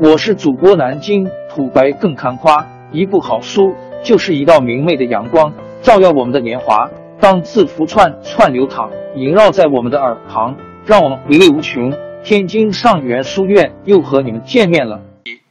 我是主播南京土白更看花，一部好书就是一道明媚的阳光，照耀我们的年华。当字符串串流淌，萦绕在我们的耳旁，让我们回味无穷。天津上元书院又和你们见面了。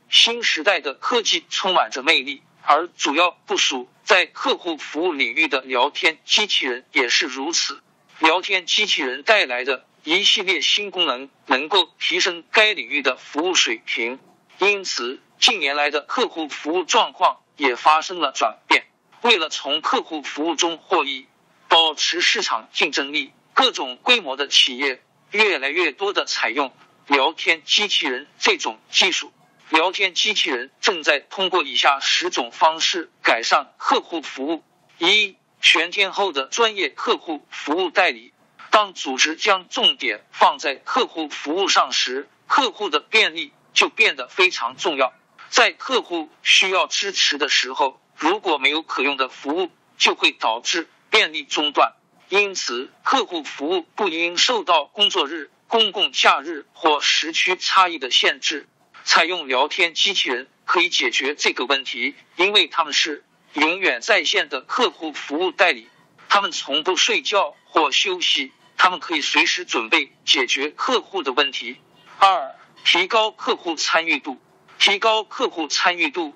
新时代的科技充满着魅力，而主要部署在客户服务领域的聊天机器人也是如此。聊天机器人带来的一系列新功能，能够提升该领域的服务水平。因此，近年来的客户服务状况也发生了转变。为了从客户服务中获益，保持市场竞争力，各种规模的企业。越来越多的采用聊天机器人这种技术，聊天机器人正在通过以下十种方式改善客户服务：一、全天候的专业客户服务代理。当组织将重点放在客户服务上时，客户的便利就变得非常重要。在客户需要支持的时候，如果没有可用的服务，就会导致便利中断。因此，客户服务不应受到工作日、公共假日或时区差异的限制。采用聊天机器人可以解决这个问题，因为他们是永远在线的客户服务代理，他们从不睡觉或休息，他们可以随时准备解决客户的问题。二、提高客户参与度，提高客户参与度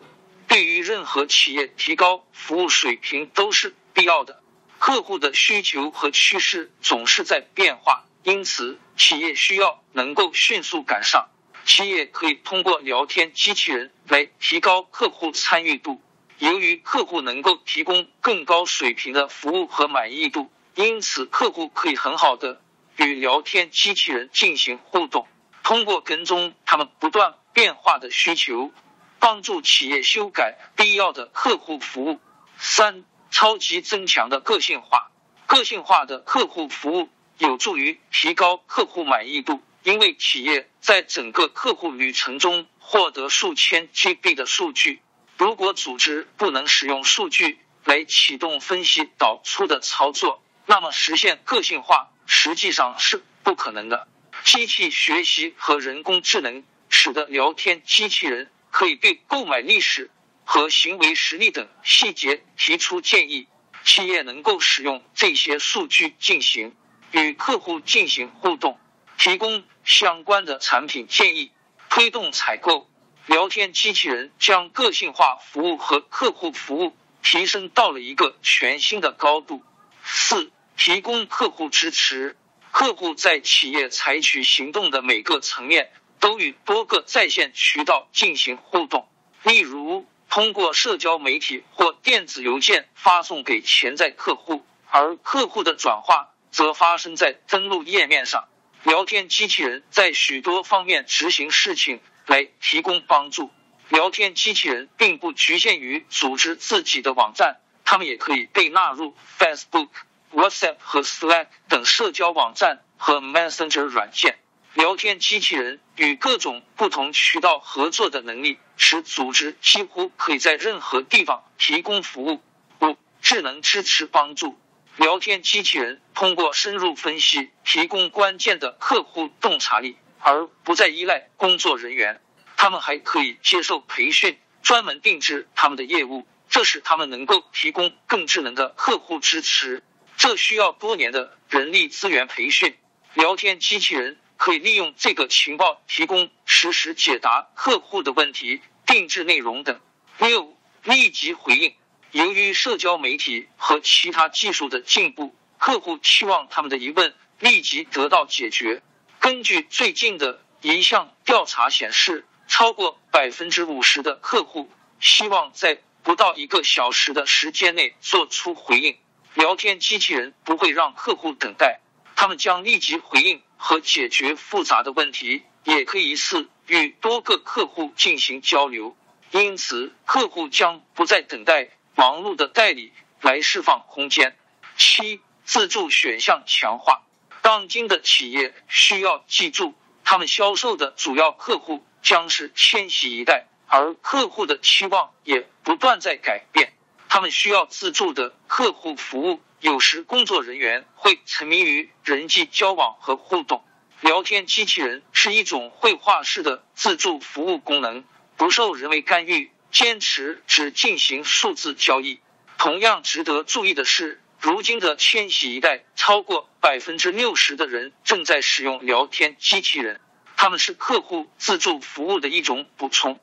对于任何企业提高服务水平都是必要的。客户的需求和趋势总是在变化，因此企业需要能够迅速赶上。企业可以通过聊天机器人来提高客户参与度。由于客户能够提供更高水平的服务和满意度，因此客户可以很好的与聊天机器人进行互动。通过跟踪他们不断变化的需求，帮助企业修改必要的客户服务。三。超级增强的个性化，个性化的客户服务有助于提高客户满意度。因为企业在整个客户旅程中获得数千 GB 的数据，如果组织不能使用数据来启动分析导出的操作，那么实现个性化实际上是不可能的。机器学习和人工智能使得聊天机器人可以对购买历史。和行为实例等细节提出建议，企业能够使用这些数据进行与客户进行互动，提供相关的产品建议，推动采购。聊天机器人将个性化服务和客户服务提升到了一个全新的高度。四、提供客户支持，客户在企业采取行动的每个层面都与多个在线渠道进行互动，例如。通过社交媒体或电子邮件发送给潜在客户，而客户的转化则发生在登录页面上。聊天机器人在许多方面执行事情来提供帮助。聊天机器人并不局限于组织自己的网站，他们也可以被纳入 Facebook、WhatsApp 和 Slack 等社交网站和 Messenger 软件。聊天机器人与各种不同渠道合作的能力，使组织几乎可以在任何地方提供服务。五、智能支持帮助，聊天机器人通过深入分析，提供关键的客户洞察力，而不再依赖工作人员。他们还可以接受培训，专门定制他们的业务，这使他们能够提供更智能的客户支持。这需要多年的人力资源培训。聊天机器人。可以利用这个情报提供实时解答客户的问题、定制内容等。六、立即回应。由于社交媒体和其他技术的进步，客户期望他们的疑问立即得到解决。根据最近的一项调查显示，超过百分之五十的客户希望在不到一个小时的时间内做出回应。聊天机器人不会让客户等待，他们将立即回应。和解决复杂的问题，也可以一次与多个客户进行交流，因此客户将不再等待忙碌的代理来释放空间。七、自助选项强化。当今的企业需要记住，他们销售的主要客户将是千禧一代，而客户的期望也不断在改变。他们需要自助的客户服务。有时工作人员会沉迷于人际交往和互动，聊天机器人是一种绘画式的自助服务功能，不受人为干预，坚持只进行数字交易。同样值得注意的是，如今的千禧一代，超过百分之六十的人正在使用聊天机器人，他们是客户自助服务的一种补充。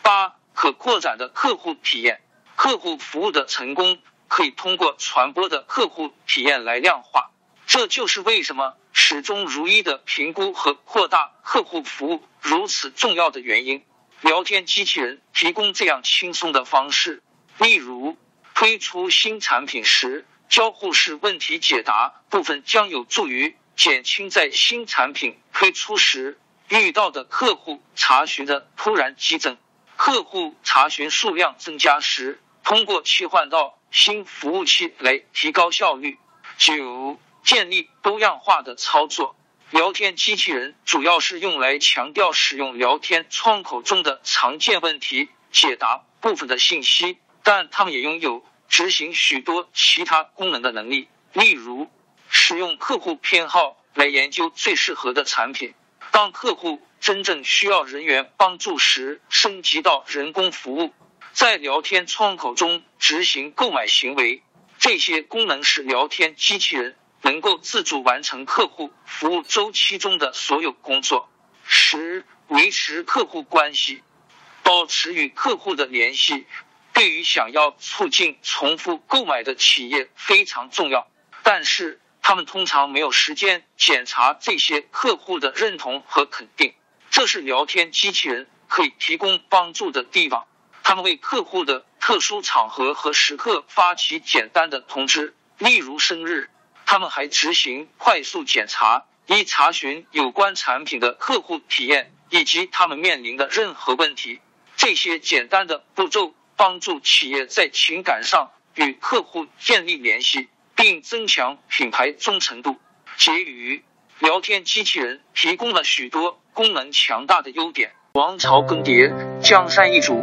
八、可扩展的客户体验，客户服务的成功可以通过传播的客户体验来量化，这就是为什么。始终如一的评估和扩大客户服务如此重要的原因。聊天机器人提供这样轻松的方式，例如推出新产品时，交互式问题解答部分将有助于减轻在新产品推出时遇到的客户查询的突然激增。客户查询数量增加时，通过切换到新服务器来提高效率。九。建立多样化的操作，聊天机器人主要是用来强调使用聊天窗口中的常见问题解答部分的信息，但它们也拥有执行许多其他功能的能力，例如使用客户偏好来研究最适合的产品。当客户真正需要人员帮助时，升级到人工服务，在聊天窗口中执行购买行为。这些功能使聊天机器人。能够自主完成客户服务周期中的所有工作。十、维持客户关系，保持与客户的联系，对于想要促进重复购买的企业非常重要。但是，他们通常没有时间检查这些客户的认同和肯定。这是聊天机器人可以提供帮助的地方。他们为客户的特殊场合和时刻发起简单的通知，例如生日。他们还执行快速检查，以查询有关产品的客户体验以及他们面临的任何问题。这些简单的步骤帮助企业在情感上与客户建立联系，并增强品牌忠诚度。结语：聊天机器人提供了许多功能强大的优点。王朝更迭，江山易主，